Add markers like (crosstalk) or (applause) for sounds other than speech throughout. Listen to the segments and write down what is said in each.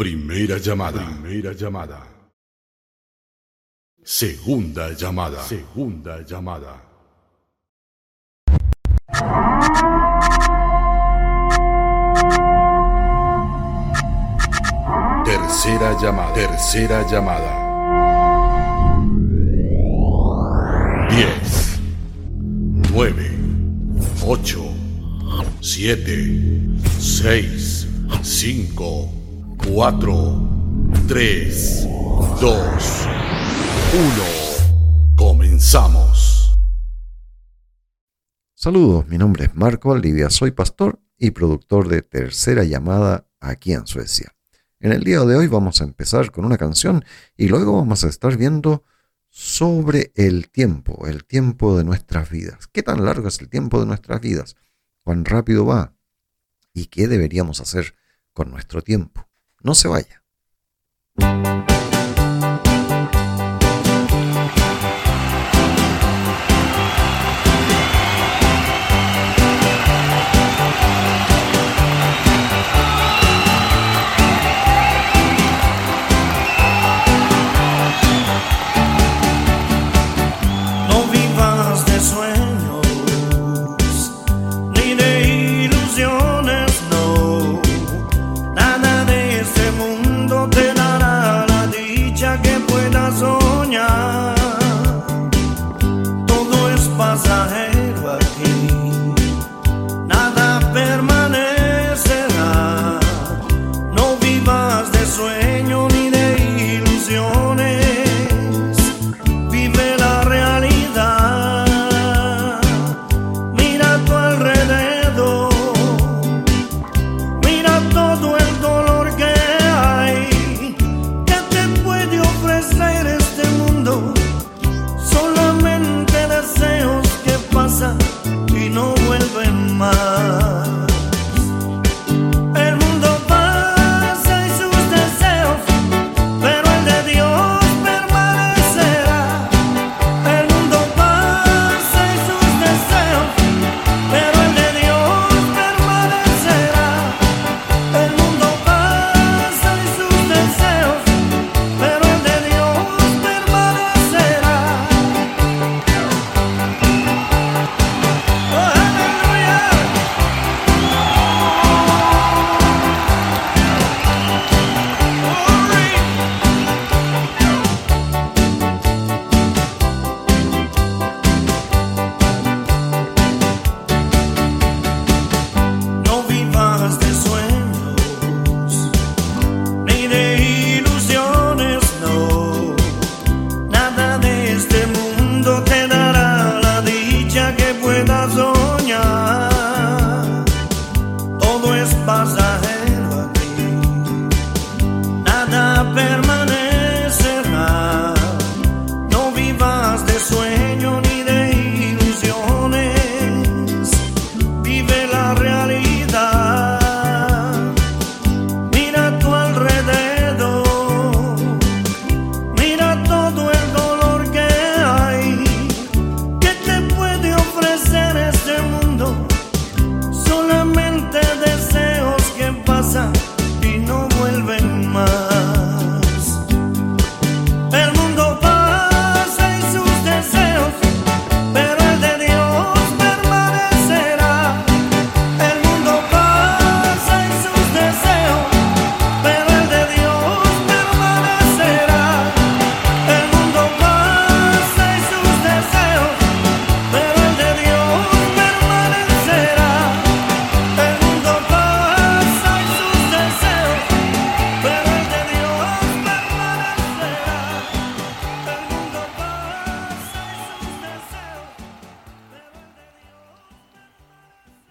Primera llamada. Primera llamada. Segunda llamada. Segunda llamada. Tercera llamada. Tercera llamada. 10, 9, 8, 7, 6, 5, 4, 3, 2, 1. Comenzamos. Saludos, mi nombre es Marco Alivia, soy pastor y productor de Tercera Llamada aquí en Suecia. En el día de hoy vamos a empezar con una canción y luego vamos a estar viendo sobre el tiempo, el tiempo de nuestras vidas. ¿Qué tan largo es el tiempo de nuestras vidas? ¿Cuán rápido va? ¿Y qué deberíamos hacer con nuestro tiempo? No se vaya.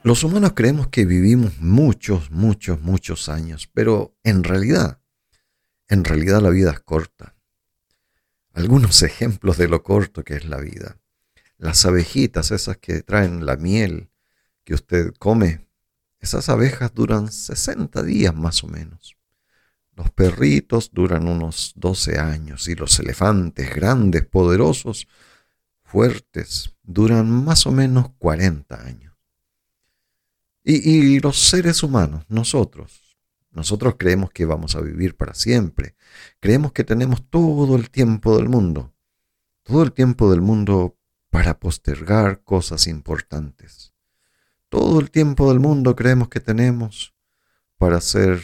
Los humanos creemos que vivimos muchos, muchos, muchos años, pero en realidad, en realidad la vida es corta. Algunos (laughs) ejemplos de lo corto que es la vida. Las abejitas, esas que traen la miel que usted come, esas abejas duran 60 días más o menos. Los perritos duran unos 12 años y los elefantes grandes, poderosos, fuertes, duran más o menos 40 años. Y, los seres humanos, nosotros, Nosotros creemos que vamos a vivir para siempre. Creemos que tenemos todo el tiempo del mundo. Todo el tiempo del mundo para postergar cosas importantes. Todo el tiempo del mundo creemos que tenemos para ser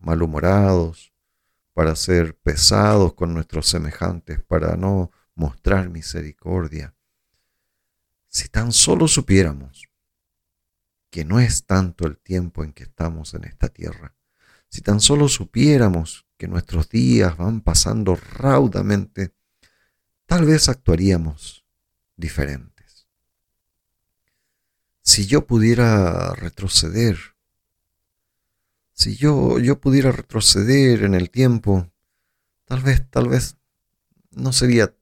malhumorados, para ser pesados con nuestros semejantes, para no mostrar misericordia. Si tan solo supiéramos que no es tanto el tiempo en que estamos en esta tierra, si tan solo supiéramos que nuestros días van pasando raudamente, tal vez actuaríamos diferentes. Si yo pudiera retroceder, si yo, yo pudiera retroceder en el tiempo, tal vez, tal vez no sería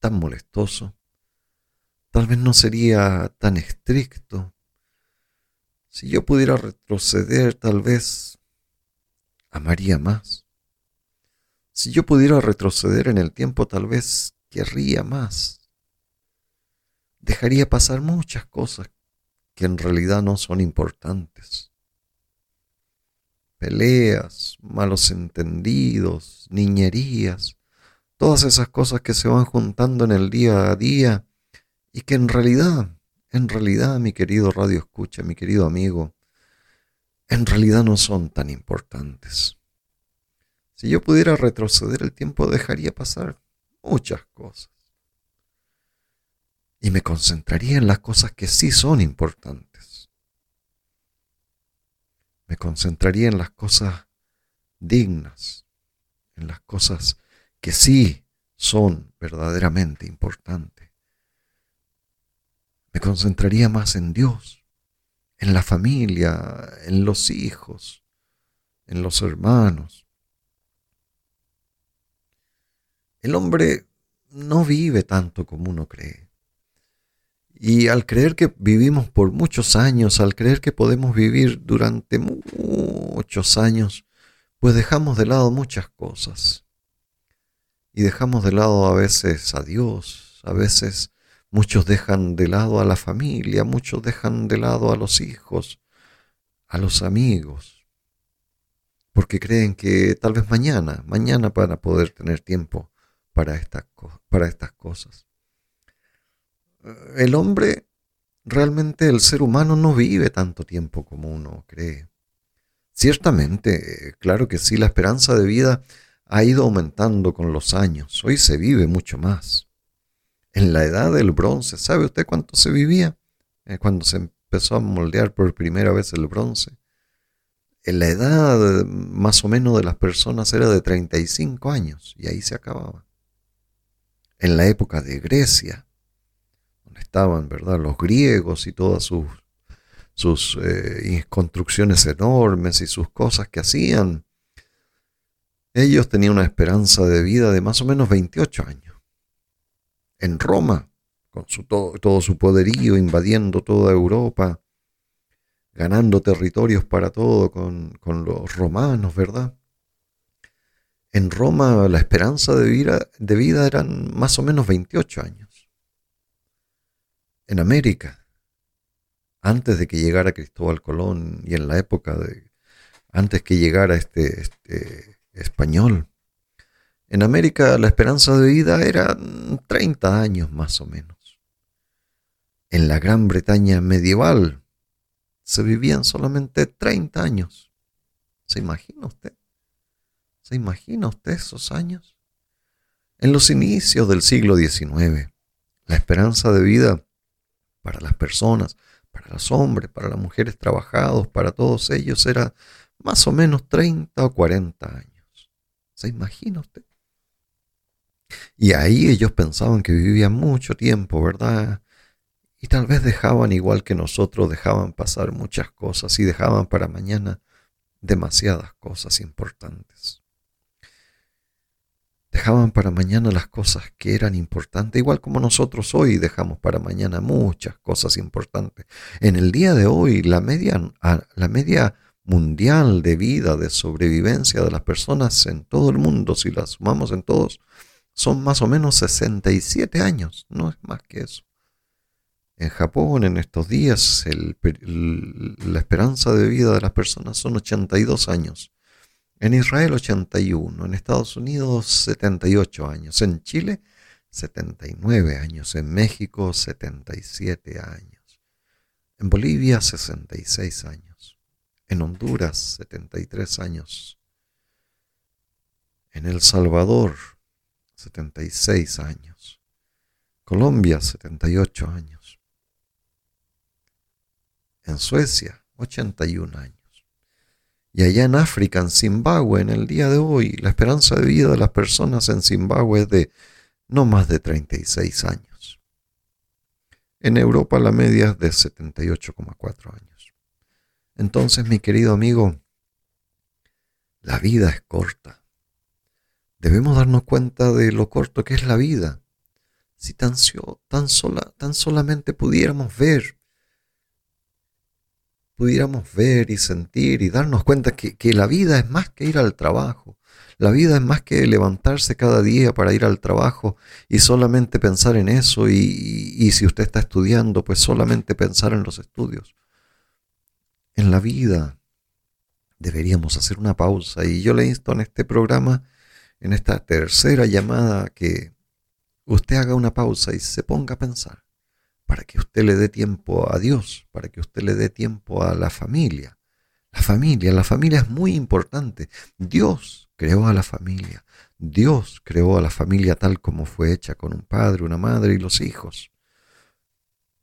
tan molestoso, tal vez no sería tan estricto. Si yo pudiera retroceder, tal vez amaría más. Si yo pudiera retroceder en el tiempo, tal vez querría más. Dejaría pasar muchas cosas que en realidad no son importantes. Peleas, malos entendidos, niñerías, todas esas cosas que se van juntando en el día a día y que en realidad, en realidad, mi querido radio escucha, mi querido amigo, en realidad no son tan importantes. Si yo pudiera retroceder el tiempo, dejaría pasar muchas cosas. Y me concentraría en las cosas que sí son importantes. Me concentraría en las cosas dignas, en las cosas que sí son verdaderamente importantes. Me concentraría más en Dios, en la familia, en los hijos, en los hermanos. El hombre no vive tanto como uno cree. Y al creer que vivimos por muchos años, al creer que podemos vivir durante muchos años, pues dejamos de lado muchas cosas y dejamos de lado a veces a Dios, a veces muchos dejan de lado a la familia, muchos dejan de lado a los hijos, a los amigos, porque creen que tal vez mañana, mañana van a poder tener tiempo para estas, para estas cosas. El hombre, realmente el ser humano no vive tanto tiempo como uno cree. Ciertamente, claro que sí, la esperanza de vida ha ido aumentando con los años. Hoy se vive mucho más. En la edad del bronce, ¿sabe usted cuánto se vivía? Eh, cuando se empezó a moldear por primera vez el bronce. En la edad más o menos de las personas era de 35 años y ahí se acababa. En la época de Grecia, donde estaban ¿verdad? los griegos y todas sus, sus eh, construcciones enormes y sus cosas que hacían, ellos tenían una esperanza de vida de más o menos 28 años. En Roma, con su, todo, su poderío, invadiendo toda Europa, ganando territorios para todo con, con los romanos, ¿verdad? En Roma la esperanza de vida, de vida eran más o menos 28 años. En América, antes de que llegara Cristóbal Colón y en la época de, antes que llegara este, este español. En América la esperanza de vida era 30 años más o menos. En la Gran Bretaña medieval se vivían solamente 30 años. ¿Se imagina usted? ¿Se imagina usted esos años? En los inicios del siglo XIX, la esperanza de vida para las personas, para los hombres, para las mujeres trabajados, para todos ellos era más o menos 30 o 40 años. ¿Se imagina usted? Y ahí ellos pensaban que vivían mucho tiempo, ¿verdad? Y tal vez dejaban, igual que nosotros, dejaban pasar muchas cosas y dejaban para mañana demasiadas cosas importantes. Dejaban para mañana las cosas que eran importantes, igual como nosotros hoy dejamos para mañana muchas cosas importantes. En el día de hoy, la media, la media mundial de vida, de sobrevivencia de las personas en todo el mundo, si las sumamos en todos, son más o menos 67 años, no es más que eso. En Japón, en estos días, la esperanza de vida de las personas son 82 años. En Israel 81, en Estados Unidos 78 años, en Chile 79 años, en México 77 años, en Bolivia 66 años, en Honduras 73 años, en El Salvador 76 años, Colombia 78 años, en Suecia 81 años. Y allá en África, en Zimbabue, en el día de hoy, la esperanza de vida de las personas en Zimbabue es de no más de 36 años. En Europa la media es de 78,4 años. Entonces, mi querido amigo, la vida es corta. Debemos darnos cuenta de lo corto que es la vida. Si tan, tan, tan solamente pudiéramos ver pudiéramos ver y sentir y darnos cuenta que, la vida es más que ir al trabajo. La vida es más que levantarse cada día para ir al trabajo y solamente pensar en eso y, y si usted está estudiando, pues solamente pensar en los estudios. En la vida deberíamos hacer una pausa y yo le insto en este programa, en esta tercera llamada, que usted haga una pausa y se ponga a pensar para que usted le dé tiempo a Dios, para que usted le dé tiempo a la familia. La familia, la familia es muy importante. Dios creó a la familia. Dios creó a la familia tal como fue hecha, con un padre, una madre y los hijos.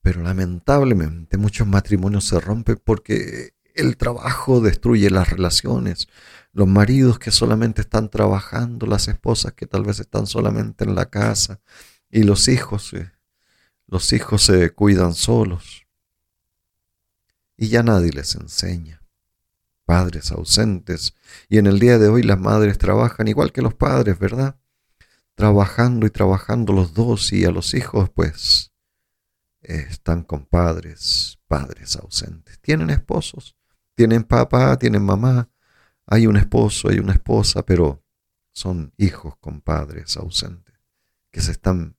Pero lamentablemente muchos matrimonios se rompen porque el trabajo destruye las relaciones. Los maridos que solamente están trabajando, las esposas que tal vez están solamente en la casa y los hijos eh, los hijos se cuidan solos y ya nadie les enseña. Padres ausentes y en el día de hoy las madres trabajan igual que los padres, ¿verdad? Trabajando y trabajando los dos y a los hijos pues están con padres, padres ausentes. Tienen esposos, tienen papá, tienen mamá, hay un esposo, hay una esposa, pero son hijos con padres ausentes que se están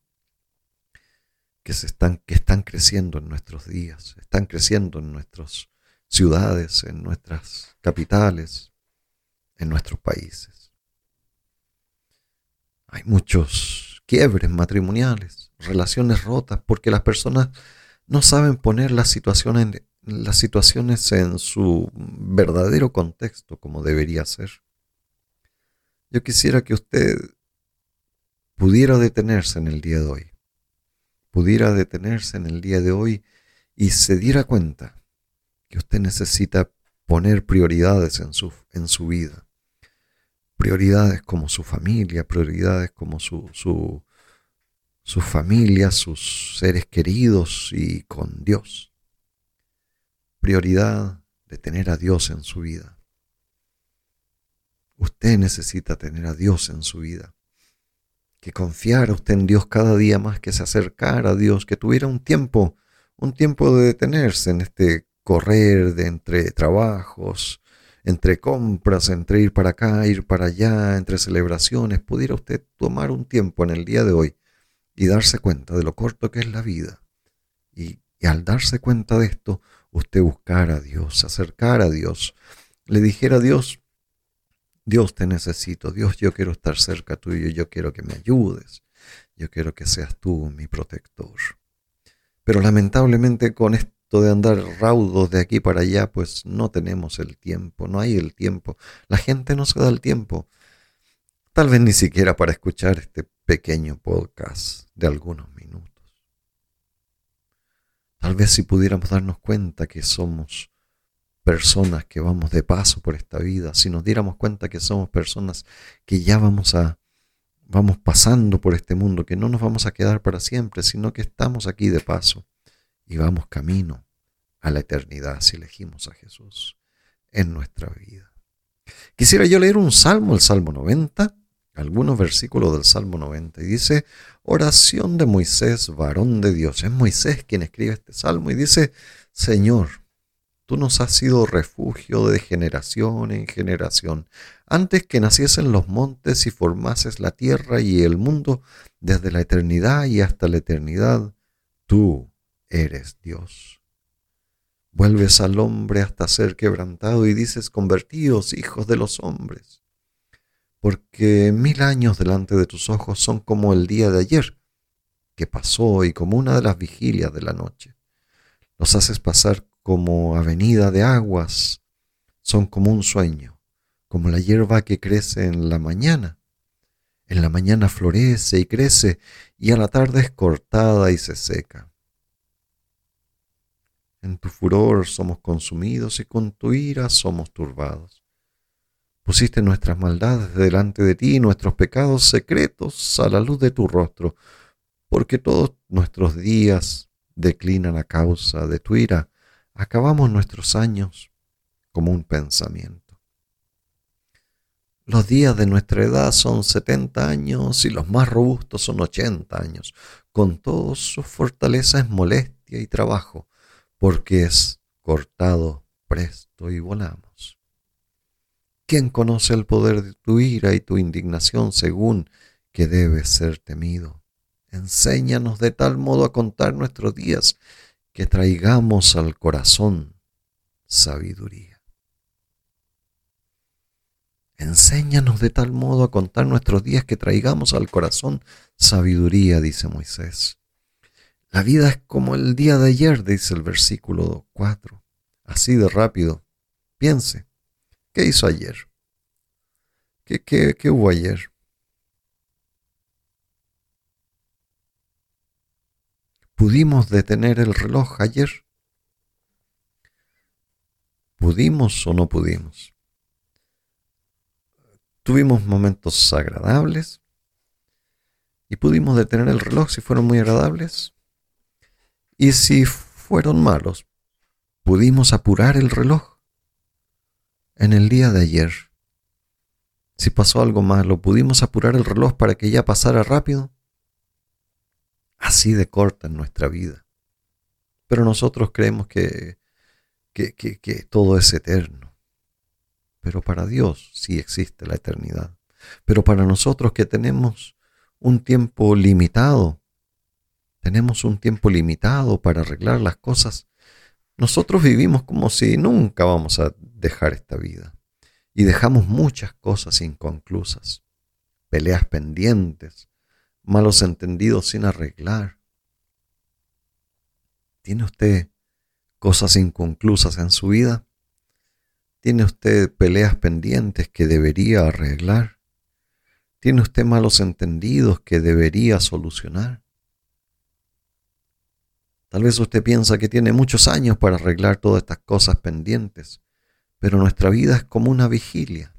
que, se están, que están creciendo en nuestros días, están creciendo en nuestras ciudades, en nuestras capitales, en nuestros países. Hay muchos quiebres matrimoniales, relaciones rotas, porque las personas no saben poner las situaciones, las situaciones en su verdadero contexto como debería ser. Yo quisiera que usted pudiera detenerse en el día de hoy pudiera detenerse en el día de hoy y se diera cuenta que usted necesita poner prioridades en su, en su vida. Prioridades como su familia, prioridades como su, su, su familia, sus seres queridos y con Dios. Prioridad de tener a Dios en su vida. Usted necesita tener a Dios en su vida que confiara usted en Dios cada día más, que se acercara a Dios, que tuviera un tiempo, un tiempo de detenerse en este correr de entre trabajos, entre compras, entre ir para acá, ir para allá, entre celebraciones, pudiera usted tomar un tiempo en el día de hoy y darse cuenta de lo corto que es la vida. Y, y al darse cuenta de esto, usted buscara a Dios, acercar a Dios, le dijera a Dios, Dios te necesito, Dios yo quiero estar cerca tuyo, yo quiero que me ayudes, yo quiero que seas tú mi protector. Pero lamentablemente con esto de andar raudos de aquí para allá, pues no tenemos el tiempo, no hay el tiempo, la gente no se da el tiempo, tal vez ni siquiera para escuchar este pequeño podcast de algunos. Tal vez si pudiéramos darnos cuenta que somos personas que vamos de paso por esta vida, si nos diéramos cuenta que somos personas que ya vamos a vamos pasando por este mundo, que no nos vamos a quedar para siempre, sino que estamos aquí de paso y vamos camino a la eternidad si elegimos a Jesús en nuestra vida. Quisiera yo leer un salmo, el Salmo 90, algunos versículos del Salmo 90, y dice, oración de Moisés, varón de Dios. Es Moisés quien escribe este salmo y dice, Señor, Tú nos has sido refugio de generación en generación. Antes que naciesen los montes y formases la tierra y el mundo, desde la eternidad y hasta la eternidad, tú eres Dios. Vuelves al hombre hasta ser quebrantado y dices, convertíos, hijos de los hombres, porque mil años delante de tus ojos son como el día de ayer, que pasó y como una de las vigilias de la noche. Los haces pasar como avenida de aguas, son como un sueño, como la hierba que crece en la mañana. En la mañana florece y crece y a la tarde es cortada y se seca. En tu furor somos consumidos y con tu ira somos turbados. Pusiste nuestras maldades delante de ti y nuestros pecados secretos a la luz de tu rostro, porque todos nuestros días declinan a causa de tu ira. Acabamos nuestros años como un pensamiento. Los días de nuestra edad son setenta años y los más robustos son ochenta años. Con todos su fortaleza es molestia y trabajo, porque es cortado presto y volamos. ¿Quién conoce el poder de tu ira y tu indignación según que debe ser temido? Enséñanos de tal modo a contar nuestros días que traigamos al corazón sabiduría. Enséñanos de tal modo a contar nuestros días que traigamos al corazón sabiduría, dice Moisés. La vida es como el día de ayer, dice el versículo 4. Así de rápido. Piense, ¿qué hizo ayer? ¿Qué, qué, qué hubo ayer? ¿Pudimos detener el reloj ayer? ¿Pudimos o no pudimos? Tuvimos momentos agradables y pudimos detener el reloj si fueron muy agradables. Y si fueron malos, pudimos apurar el reloj en el día de ayer. Si pasó algo malo, pudimos apurar el reloj para que ya pasara rápido. Así de corta en nuestra vida. Pero nosotros creemos que, que, que todo es eterno. Pero para Dios sí existe la eternidad. Pero para nosotros que tenemos un tiempo limitado, tenemos un tiempo limitado para arreglar las cosas. Nosotros vivimos como si nunca vamos a dejar esta vida y dejamos muchas cosas inconclusas, peleas pendientes, malos entendidos sin arreglar. ¿Tiene usted cosas inconclusas en su vida? ¿Tiene usted peleas pendientes que debería arreglar? ¿Tiene usted malos entendidos que debería solucionar? Tal vez usted piensa que tiene muchos años para arreglar todas estas cosas pendientes, pero nuestra vida es como una vigilia.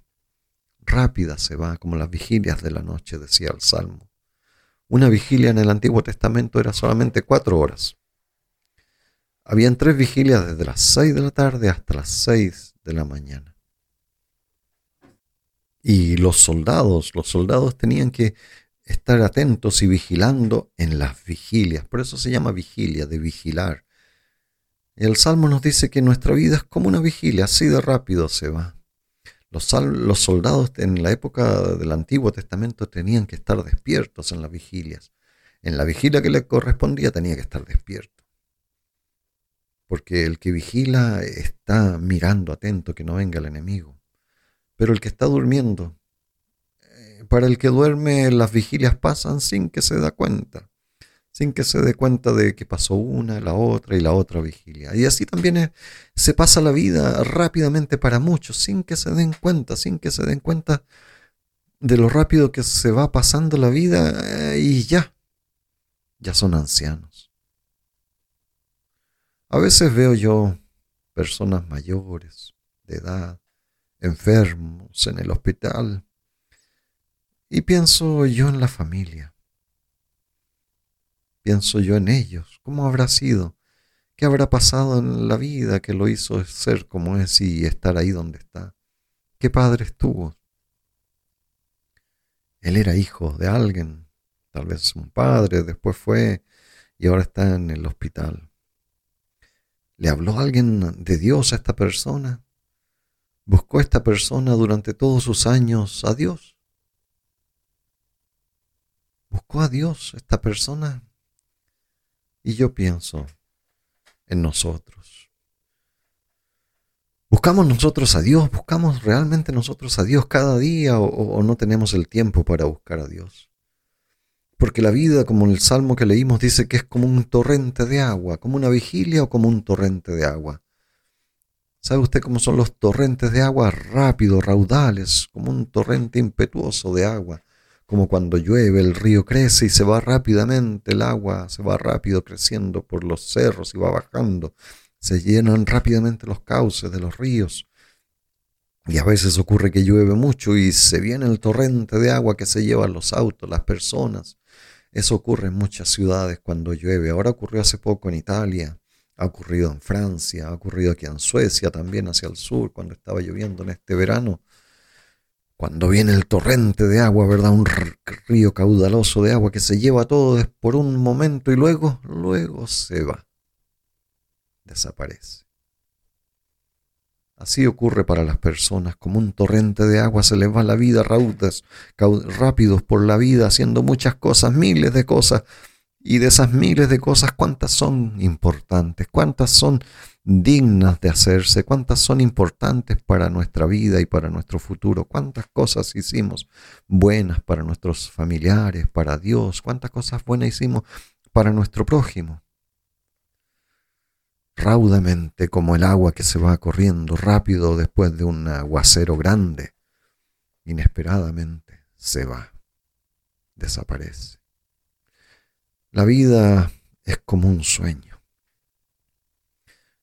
Rápida se va, como las vigilias de la noche, decía el Salmo. Una vigilia en el Antiguo Testamento era solamente cuatro horas. Habían tres vigilias desde las seis de la tarde hasta las seis de la mañana. Y los soldados, los soldados tenían que estar atentos y vigilando en las vigilias. Por eso se llama vigilia, de vigilar. El Salmo nos dice que nuestra vida es como una vigilia, así de rápido se va. Los, soldados en la época del Antiguo Testamento tenían que estar despiertos en las vigilias. En la vigilia que le correspondía tenía que estar despierto. Porque el que vigila está mirando atento que no venga el enemigo. Pero el que está durmiendo para el que duerme las vigilias pasan sin que se da cuenta, sin que se dé cuenta de que pasó una, la otra y la otra vigilia. Y así también se pasa la vida rápidamente para muchos, sin que se den cuenta, sin que se den cuenta de lo rápido que se va pasando la vida eh, y ya, ya son ancianos. A veces veo yo personas mayores, de edad, enfermos en el hospital, y pienso yo en la familia. Pienso yo en ellos. ¿Cómo habrá sido? ¿Qué habrá pasado en la vida que lo hizo ser como es y estar ahí donde está? ¿Qué padre estuvo? Él era hijo de alguien, tal vez un padre, después fue y ahora está en el hospital. ¿Le habló alguien de Dios a esta persona? ¿Buscó esta persona durante todos sus años a Dios? Buscó a Dios esta persona. Y yo pienso, en nosotros. ¿Buscamos nosotros a Dios? ¿Buscamos realmente nosotros a Dios cada día o, no tenemos el tiempo para buscar a Dios? Porque la vida, como el salmo que leímos, dice que es como un torrente de agua, como una vigilia o como un torrente de agua. ¿Sabe usted cómo son los torrentes de agua? Rápidos, raudales, como un torrente impetuoso de agua. Como cuando llueve, el río crece y se va rápidamente, el agua se va rápido creciendo por los cerros y va bajando. Se llenan rápidamente los cauces de los ríos. Y a veces ocurre que llueve mucho y se viene el torrente de agua que se llevan los autos, las personas. Eso ocurre en muchas ciudades cuando llueve. Ahora ocurrió hace poco en Italia ha ocurrido en Francia, ha ocurrido aquí en Suecia, también hacia el sur, cuando estaba lloviendo en este verano. Cuando viene el torrente de agua, ¿verdad? Un río caudaloso de agua que se lleva todo por un momento y luego, luego se va. Desaparece. Así ocurre para las personas, como un torrente de agua se les va la vida raudas, rápidos por la vida, haciendo muchas cosas, miles de cosas, y de esas miles de cosas, ¿cuántas son importantes? ¿Cuántas son dignas de hacerse? ¿Cuántas son importantes para nuestra vida y para nuestro futuro? ¿Cuántas cosas hicimos buenas para nuestros familiares, para Dios? ¿Cuántas cosas buenas hicimos para nuestro prójimo? Raudamente como el agua que se va corriendo rápido después de un aguacero grande, inesperadamente se va, desaparece. La vida es como un sueño.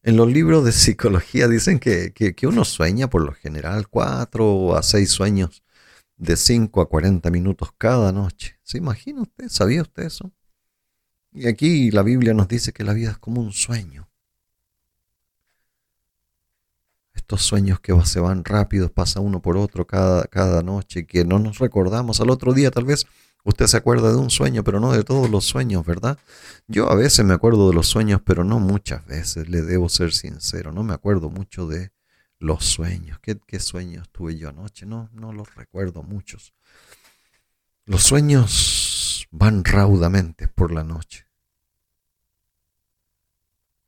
En los libros de psicología dicen que, uno sueña por lo general cuatro a seis sueños de cinco a cuarenta minutos cada noche. ¿Se imagina usted? ¿Sabía usted eso? Y aquí la Biblia nos dice que la vida es como un sueño. Estos sueños que se van rápidos, pasa uno por otro cada, cada noche, que no nos recordamos al otro día tal vez Usted se acuerda de un sueño, pero no de todos los sueños, ¿verdad? Yo a veces me acuerdo de los sueños, pero no muchas veces, le debo ser sincero. No me acuerdo mucho de los sueños. ¿Qué, sueños tuve yo anoche? No, no los recuerdo muchos. Los sueños van raudamente por la noche.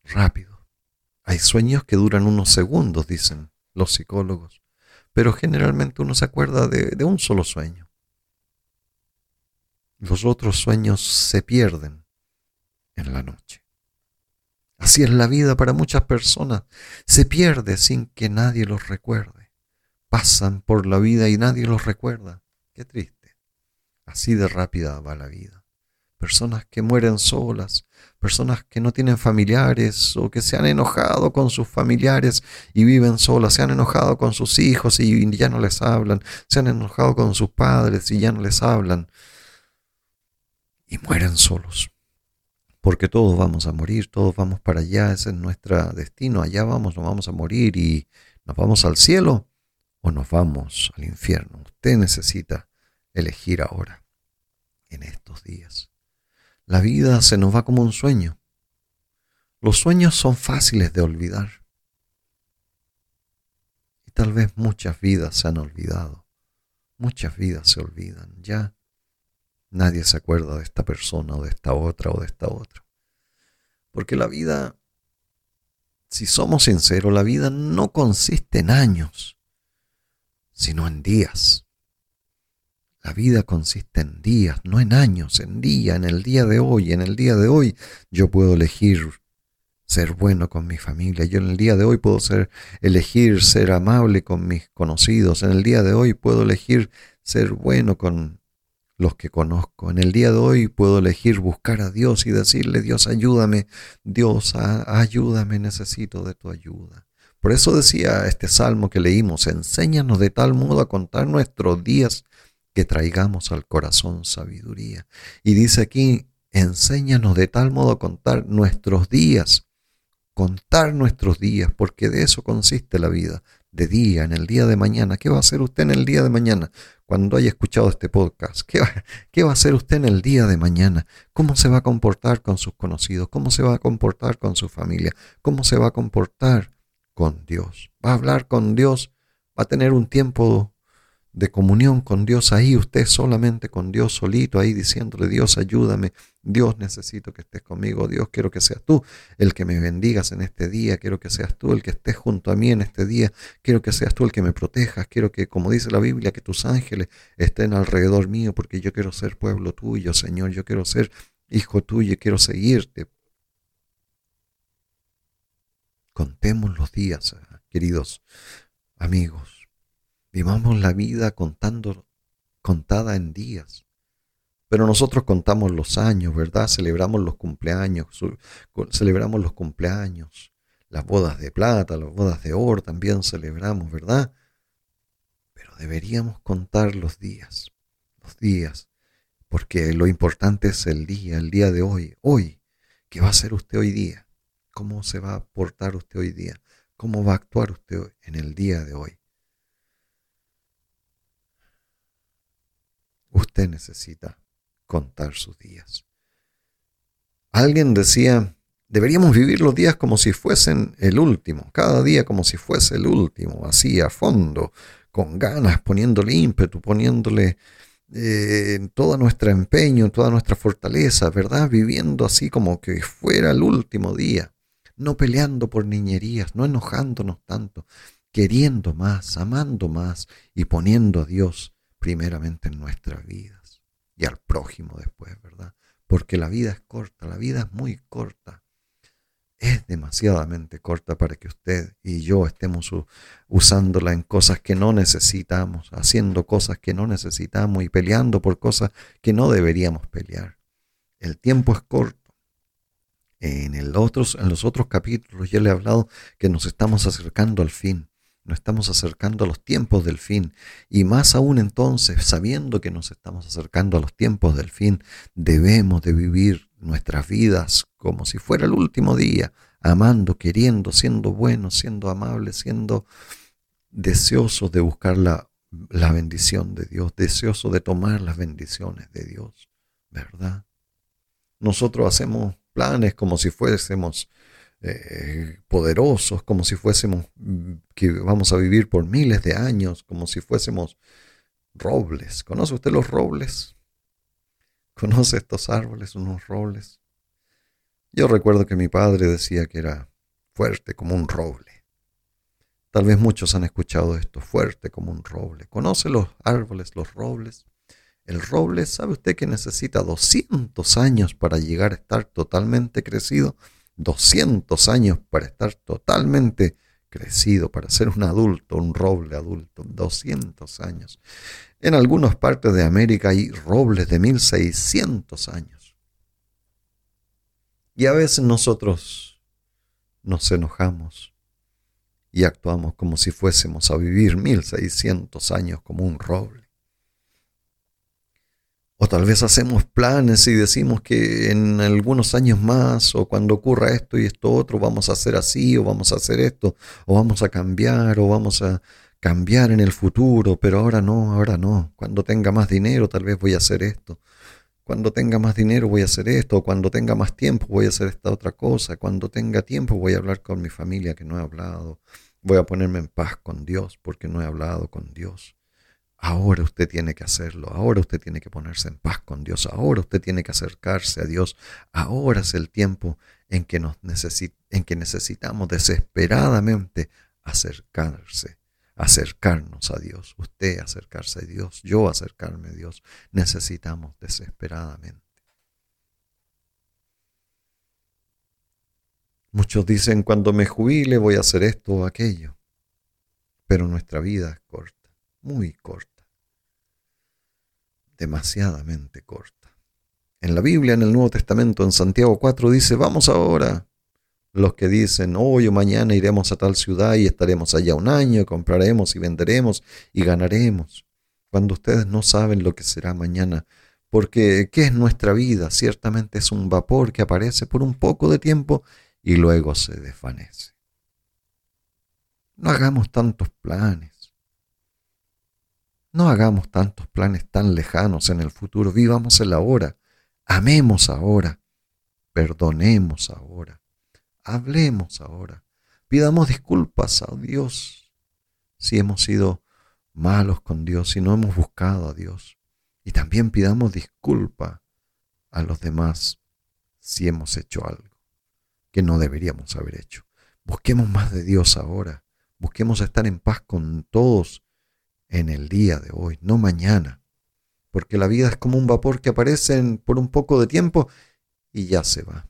Rápido. Hay sueños que duran unos segundos, dicen los psicólogos, pero generalmente uno se acuerda de un solo sueño los otros sueños se pierden en la noche. Así es la vida para muchas personas. Se pierde sin que nadie los recuerde. Pasan por la vida y nadie los recuerda. Qué triste. Así de rápida va la vida. Personas que mueren solas, personas que no tienen familiares o que se han enojado con sus familiares y viven solas, se han enojado con sus hijos y ya no les hablan, se han enojado con sus padres y ya no les hablan y mueren solos. Porque todos vamos a morir, todos vamos para allá, ese es nuestro destino, allá vamos, nos vamos a morir y nos vamos al cielo o nos vamos al infierno. Usted necesita elegir ahora, en estos días. La vida se nos va como un sueño. Los sueños son fáciles de olvidar. Y tal vez muchas vidas se han olvidado. Muchas vidas se olvidan. Ya Nadie se acuerda de esta persona o de esta otra o de esta otra. Porque la vida, si somos sinceros, la vida no consiste en años, sino en días. La vida consiste en días, no en años, en día, en el día de hoy. En el día de hoy yo puedo elegir ser bueno con mi familia. Yo en el día de hoy puedo ser, elegir ser amable con mis conocidos. En el día de hoy puedo elegir ser bueno con los que conozco. En el día de hoy puedo elegir buscar a Dios y decirle, Dios, ayúdame, Dios, ayúdame, necesito de tu ayuda. Por eso decía este salmo que leímos, enséñanos de tal modo a contar nuestros días que traigamos al corazón sabiduría. Y dice aquí, enséñanos de tal modo a contar nuestros días, contar nuestros días, porque de eso consiste la vida, de día, en el día de mañana. ¿Qué va a hacer usted en el día de mañana cuando haya escuchado este podcast? ¿Qué va, ¿Qué va a hacer usted en el día de mañana? ¿Cómo se va a comportar con sus conocidos? ¿Cómo se va a comportar con su familia? ¿Cómo se va a comportar con Dios? ¿Va a hablar con Dios? ¿Va a tener un tiempo de comunión con Dios ahí, usted solamente con Dios solito ahí diciéndole, Dios ayúdame, Dios necesito que estés conmigo, Dios quiero que seas tú el que me bendigas en este día, quiero que seas tú el que estés junto a mí en este día, quiero que seas tú el que me protejas, quiero que, como dice la Biblia, que tus ángeles estén alrededor mío, porque yo quiero ser pueblo tuyo, Señor, yo quiero ser hijo tuyo, quiero seguirte. Contemos los días, queridos amigos Vivamos la vida contando, contada en días. Pero nosotros contamos los años, ¿verdad? Celebramos los cumpleaños, celebramos los cumpleaños, las bodas de plata, las bodas de oro también celebramos, ¿verdad? Pero deberíamos contar los días, los días, porque lo importante es el día, el día de hoy, hoy. ¿Qué va a hacer usted hoy día? ¿Cómo se va a portar usted hoy día? ¿Cómo va a actuar usted en el día de hoy? Usted necesita contar sus días. Alguien decía, deberíamos vivir los días como si fuesen el último, cada día como si fuese el último, así a fondo, con ganas, poniéndole ímpetu, poniéndole eh, todo nuestro empeño, toda nuestra fortaleza, ¿verdad? Viviendo así como que fuera el último día, no peleando por niñerías, no enojándonos tanto, queriendo más, amando más y poniendo a Dios primeramente en nuestras vidas y al prójimo después, ¿verdad? Porque la vida es corta, la vida es muy corta. Es demasiadamente corta para que usted y yo estemos usándola en cosas que no necesitamos, haciendo cosas que no necesitamos y peleando por cosas que no deberíamos pelear. El tiempo es corto. En, los otros capítulos ya le he hablado que nos estamos acercando al fin. Nos estamos acercando a los tiempos del fin. Y más aún entonces, sabiendo que nos estamos acercando a los tiempos del fin, debemos de vivir nuestras vidas como si fuera el último día, amando, queriendo, siendo buenos, siendo amables, siendo deseosos de buscar la, la bendición de Dios, deseosos de tomar las bendiciones de Dios, ¿verdad? Nosotros hacemos planes como si fuésemos eh, poderosos, como si fuésemos mm, que vamos a vivir por miles de años, como si fuésemos robles. ¿Conoce usted los robles? ¿Conoce estos árboles, unos robles? Yo recuerdo que mi padre decía que era fuerte como un roble. Tal vez muchos han escuchado esto, fuerte como un roble. ¿Conoce los árboles, los robles? El roble, ¿sabe usted que necesita 200 años para llegar a estar totalmente crecido? 200 años para estar totalmente crecido, para ser un adulto, un roble adulto, 200 años. En algunas partes de América hay robles de 1600 años. Y a veces nosotros nos enojamos y actuamos como si fuésemos a vivir 1600 años como un roble. O tal vez hacemos planes y decimos que en algunos años más o cuando ocurra esto y esto otro vamos a hacer así o vamos a hacer esto o vamos a cambiar o vamos a cambiar en el futuro, pero ahora no, ahora no. Cuando tenga más dinero tal vez voy a hacer esto. Cuando tenga más dinero voy a hacer esto, cuando tenga más tiempo voy a hacer esta otra cosa, cuando tenga tiempo voy a hablar con mi familia que no he hablado, voy a ponerme en paz con Dios porque no he hablado con Dios. Ahora usted tiene que hacerlo, ahora usted tiene que ponerse en paz con Dios, ahora usted tiene que acercarse a Dios, ahora es el tiempo en que, nos en que necesitamos desesperadamente acercarse, acercarnos a Dios, usted acercarse a Dios, yo acercarme a Dios, necesitamos desesperadamente. Muchos dicen, cuando me jubile voy a hacer esto o aquello, pero nuestra vida es corta muy corta, demasiadamente corta. En la Biblia, en el Nuevo Testamento, en Santiago 4, dice, vamos ahora. Los que dicen, hoy o mañana iremos a tal ciudad y estaremos allá un año, compraremos y venderemos y ganaremos. Cuando ustedes no saben lo que será mañana, porque ¿qué es nuestra vida? Ciertamente es un vapor que aparece por un poco de tiempo y luego se desvanece. No hagamos tantos planes. No hagamos tantos planes tan lejanos en el futuro, vivamos el ahora, amemos ahora, perdonemos ahora, hablemos ahora, pidamos disculpas a Dios si hemos sido malos con Dios si no hemos buscado a Dios. Y también pidamos disculpa a los demás si hemos hecho algo que no deberíamos haber hecho. Busquemos más de Dios ahora. Busquemos estar en paz con todos en el día de hoy, no mañana. Porque la vida es como un vapor que aparece por un poco de tiempo y ya se va.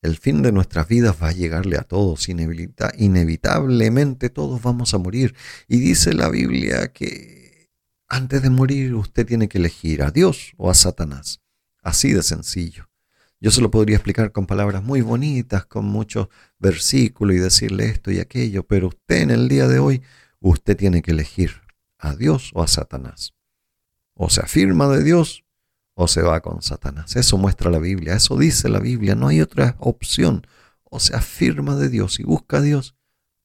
El fin de nuestras vidas va a llegarle a todos, inevitablemente todos vamos a morir. Y dice la Biblia que antes de morir usted tiene que elegir a Dios o a Satanás. Así de sencillo. Yo se lo podría explicar con palabras muy bonitas, con muchos versículos y decirle esto y aquello, pero usted en el día de hoy, usted tiene que elegir a Dios o a Satanás. O se afirma de Dios o se va con Satanás. Eso muestra la Biblia, eso dice la Biblia, no hay otra opción. O se afirma de Dios y busca a Dios,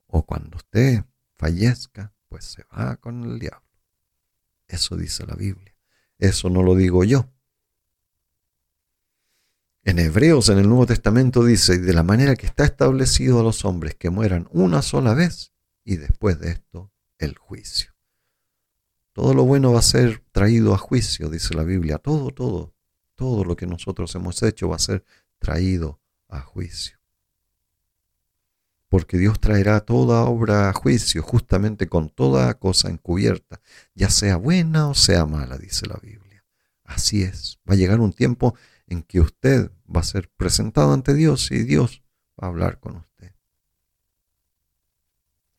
o cuando usted fallezca, pues se va con el diablo. Eso dice la Biblia. Eso no lo digo yo. En Hebreos, en el Nuevo Testamento, dice, de la manera que está establecido a los hombres que mueran una sola vez y después de esto el juicio. Todo lo bueno va a ser traído a juicio, dice la Biblia. Todo, todo, todo lo que nosotros hemos hecho va a ser traído a juicio. Porque Dios traerá toda obra a juicio, justamente con toda cosa encubierta, ya sea buena o sea mala, dice la Biblia. Así es. Va a llegar un tiempo en que usted va a ser presentado ante Dios y Dios va a hablar con usted.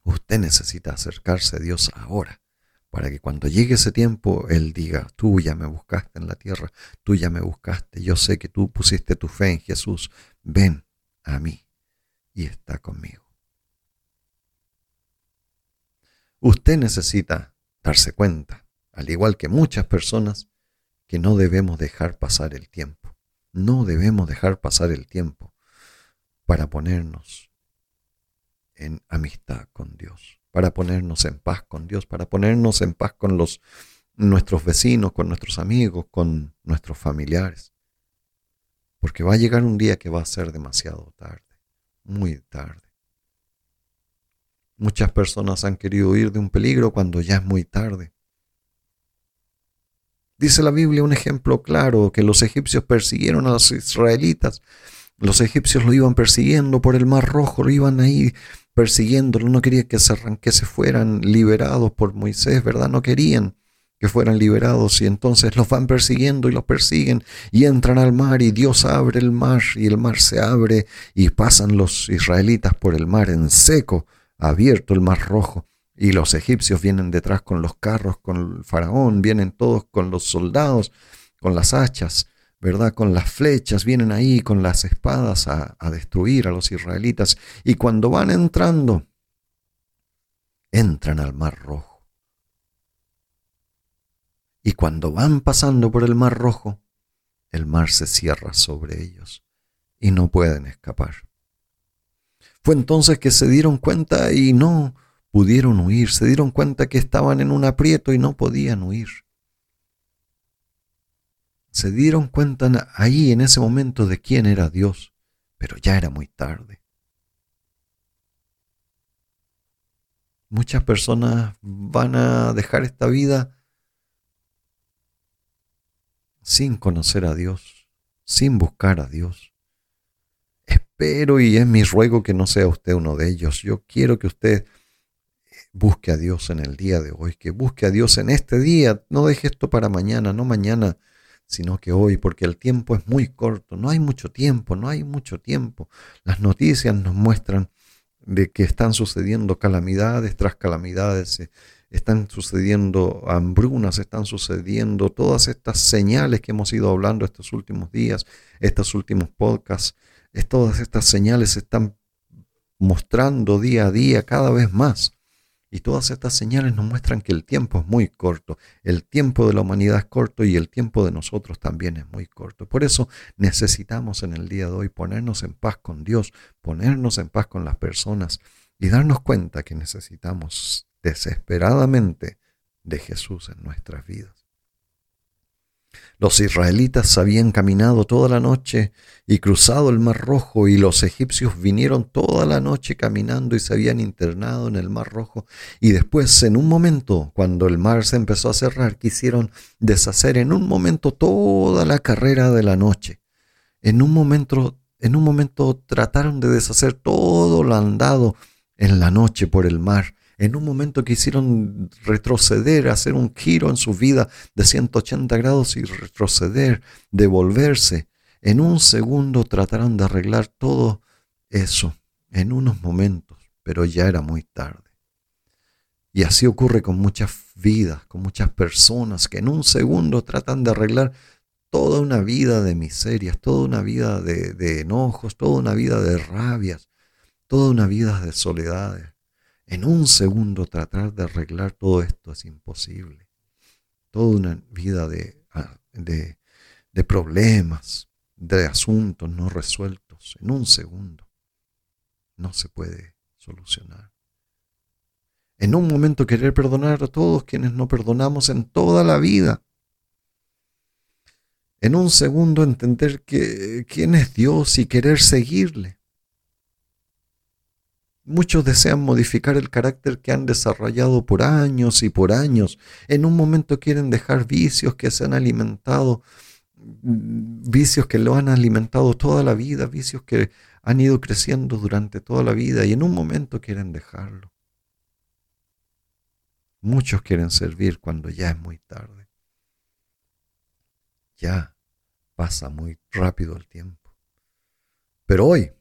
Usted necesita acercarse a Dios ahora para que cuando llegue ese tiempo Él diga, tú ya me buscaste en la tierra, tú ya me buscaste, yo sé que tú pusiste tu fe en Jesús, ven a mí y está conmigo. Usted necesita darse cuenta, al igual que muchas personas, que no debemos dejar pasar el tiempo. No debemos dejar pasar el tiempo para ponernos en amistad con Dios para ponernos en paz con Dios, para ponernos en paz con los, nuestros vecinos, con nuestros amigos, con nuestros familiares. Porque va a llegar un día que va a ser demasiado tarde, muy tarde. Muchas personas han querido huir de un peligro cuando ya es muy tarde. Dice la Biblia un ejemplo claro, que los egipcios persiguieron a los israelitas. Los egipcios lo iban persiguiendo por el mar rojo, lo iban ahí persiguiéndolo, no quería que se, que se fueran liberados por Moisés, ¿verdad? No querían que fueran liberados y entonces los van persiguiendo y los persiguen y entran al mar y Dios abre el mar y el mar se abre y pasan los israelitas por el mar en seco, abierto el mar rojo y los egipcios vienen detrás con los carros, con el faraón, vienen todos con los soldados, con las hachas ¿verdad? Con las flechas, vienen ahí con las espadas a, a destruir a los israelitas. Y cuando van entrando, entran al Mar Rojo. Y cuando van pasando por el Mar Rojo, el mar se cierra sobre ellos y no pueden escapar. Fue entonces que se dieron cuenta y no pudieron huir, se dieron cuenta que estaban en un aprieto y no podían huir se dieron cuenta ahí en ese momento de quién era Dios, pero ya era muy tarde. Muchas personas van a dejar esta vida sin conocer a Dios, sin buscar a Dios. Espero y es mi ruego que no sea usted uno de ellos. Yo quiero que usted busque a Dios en el día de hoy, que busque a Dios en este día. No deje esto para mañana, no mañana sino que hoy, porque el tiempo es muy corto, no hay mucho tiempo, no hay mucho tiempo. Las noticias nos muestran de que están sucediendo calamidades tras calamidades, eh, están sucediendo hambrunas, están sucediendo todas estas señales que hemos ido hablando estos últimos días, estos últimos podcasts, todas estas señales se están mostrando día a día cada vez más. Y todas estas señales nos muestran que el tiempo es muy corto, el tiempo de la humanidad es corto y el tiempo de nosotros también es muy corto. Por eso necesitamos en el día de hoy ponernos en paz con Dios, ponernos en paz con las personas y darnos cuenta que necesitamos desesperadamente de Jesús en nuestras vidas. Los israelitas habían caminado toda la noche y cruzado el mar rojo y los egipcios vinieron toda la noche caminando y se habían internado en el mar rojo y después en un momento cuando el mar se empezó a cerrar quisieron deshacer en un momento toda la carrera de la noche. En un momento en un momento trataron de deshacer todo lo andado en la noche por el mar en un momento quisieron retroceder, hacer un giro en su vida de 180 grados y retroceder, devolverse. En un segundo trataron de arreglar todo eso, en unos momentos, pero ya era muy tarde. Y así ocurre con muchas vidas, con muchas personas que en un segundo tratan de arreglar toda una vida de miserias, toda una vida de, de enojos, toda una vida de rabias, toda una vida de soledades en un segundo tratar de arreglar todo esto es imposible. Toda una vida ah, de, de, problemas, de asuntos no resueltos, en un segundo no se puede solucionar. En un momento querer perdonar a todos quienes no perdonamos en toda la vida. En un segundo entender que, quién es Dios y querer seguirle. Muchos desean modificar el carácter que han desarrollado por años y por años. En un momento quieren dejar vicios que se han alimentado, mm, vicios que lo han alimentado toda la vida, vicios que han ido creciendo durante toda la vida y en un momento quieren dejarlo. Muchos quieren servir cuando ya es muy tarde. Ya pasa muy rápido el tiempo. Pero hoy,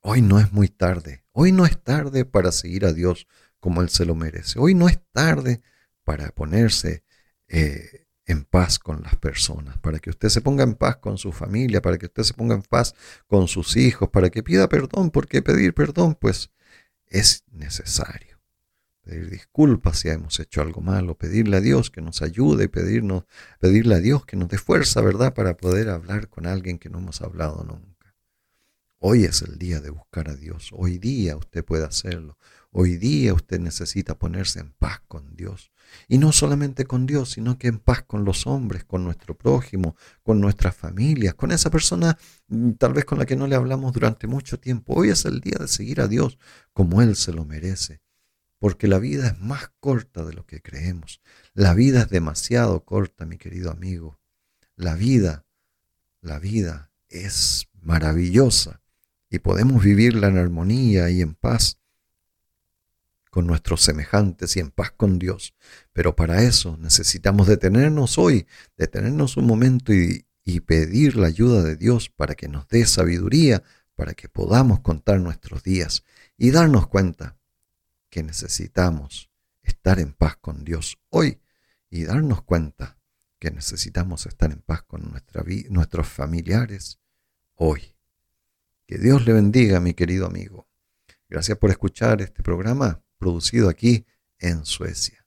hoy no es muy tarde. Hoy no es tarde para seguir a Dios como Él se lo merece. Hoy no es tarde para ponerse eh, en paz con las personas, para que usted se ponga en paz con su familia, para que usted se ponga en paz con sus hijos, para que pida perdón, porque pedir perdón pues es necesario. Pedir disculpas si hemos hecho algo malo, pedirle a Dios que nos ayude, pedirnos, pedirle a Dios que nos dé fuerza, ¿verdad?, para poder hablar con alguien que no hemos hablado nunca. Hoy es el día de buscar a Dios. Hoy día usted puede hacerlo. Hoy día usted necesita ponerse en paz con Dios. Y no solamente con Dios, sino que en paz con los hombres, con nuestro prójimo, con nuestras familias, con esa persona mm, tal vez con la que no le hablamos durante mucho tiempo. Hoy es el día de seguir a Dios como Él se lo merece. Porque la vida es más corta de lo que creemos. La vida es demasiado corta, mi querido amigo. La vida, la vida es maravillosa y podemos vivirla en armonía y en paz con nuestros semejantes y en paz con Dios. Pero para eso necesitamos detenernos hoy, detenernos un momento y, pedir la ayuda de Dios para que nos dé sabiduría, para que podamos contar nuestros días y darnos cuenta que necesitamos estar en paz con Dios hoy y darnos cuenta que necesitamos estar en paz con nuestros familiares hoy. Que Dios le bendiga, mi querido amigo. Gracias por escuchar este programa producido aquí en Suecia.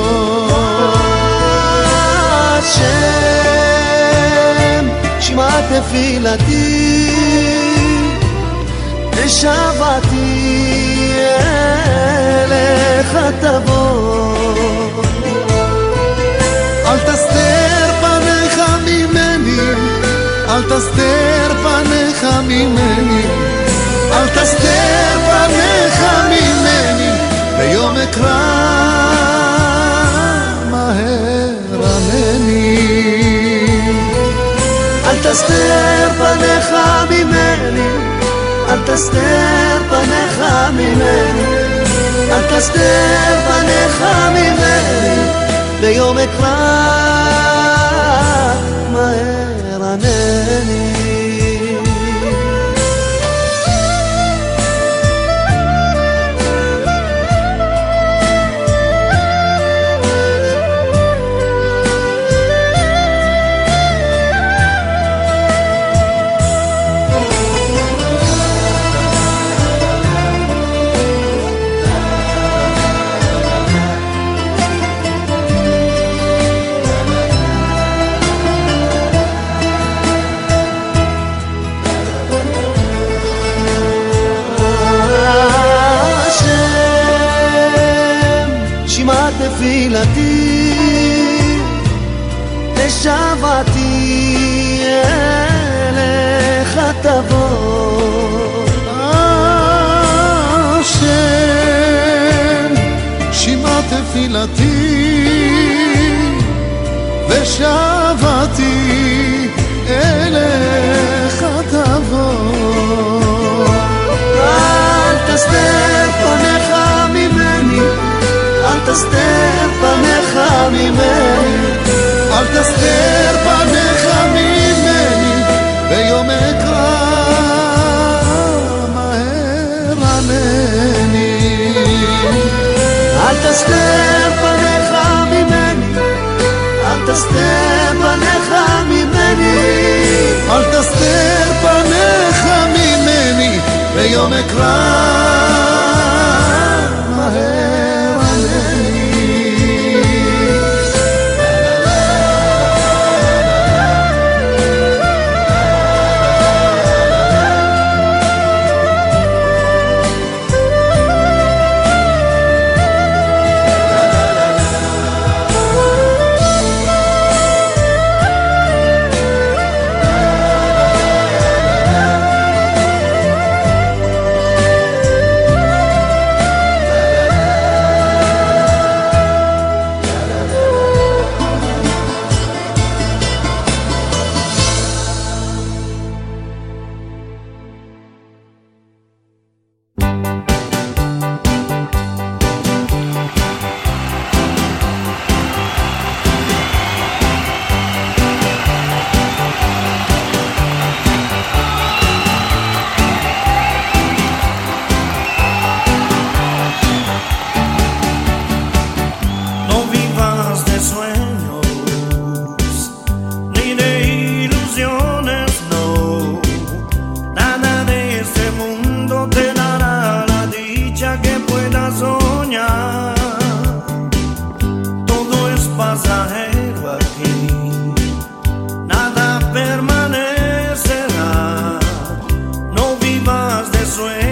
שמע תפילתי, ושבתי אליך תבוא. אל תסתר פניך ממני, אל תסתר פניך ממני, אל תסתר פניך ממני, ביום אקרא תסתר פניך ממני, אל תסתר פניך ממני, אל תסתר פניך ממני, ביום אקרא nuestro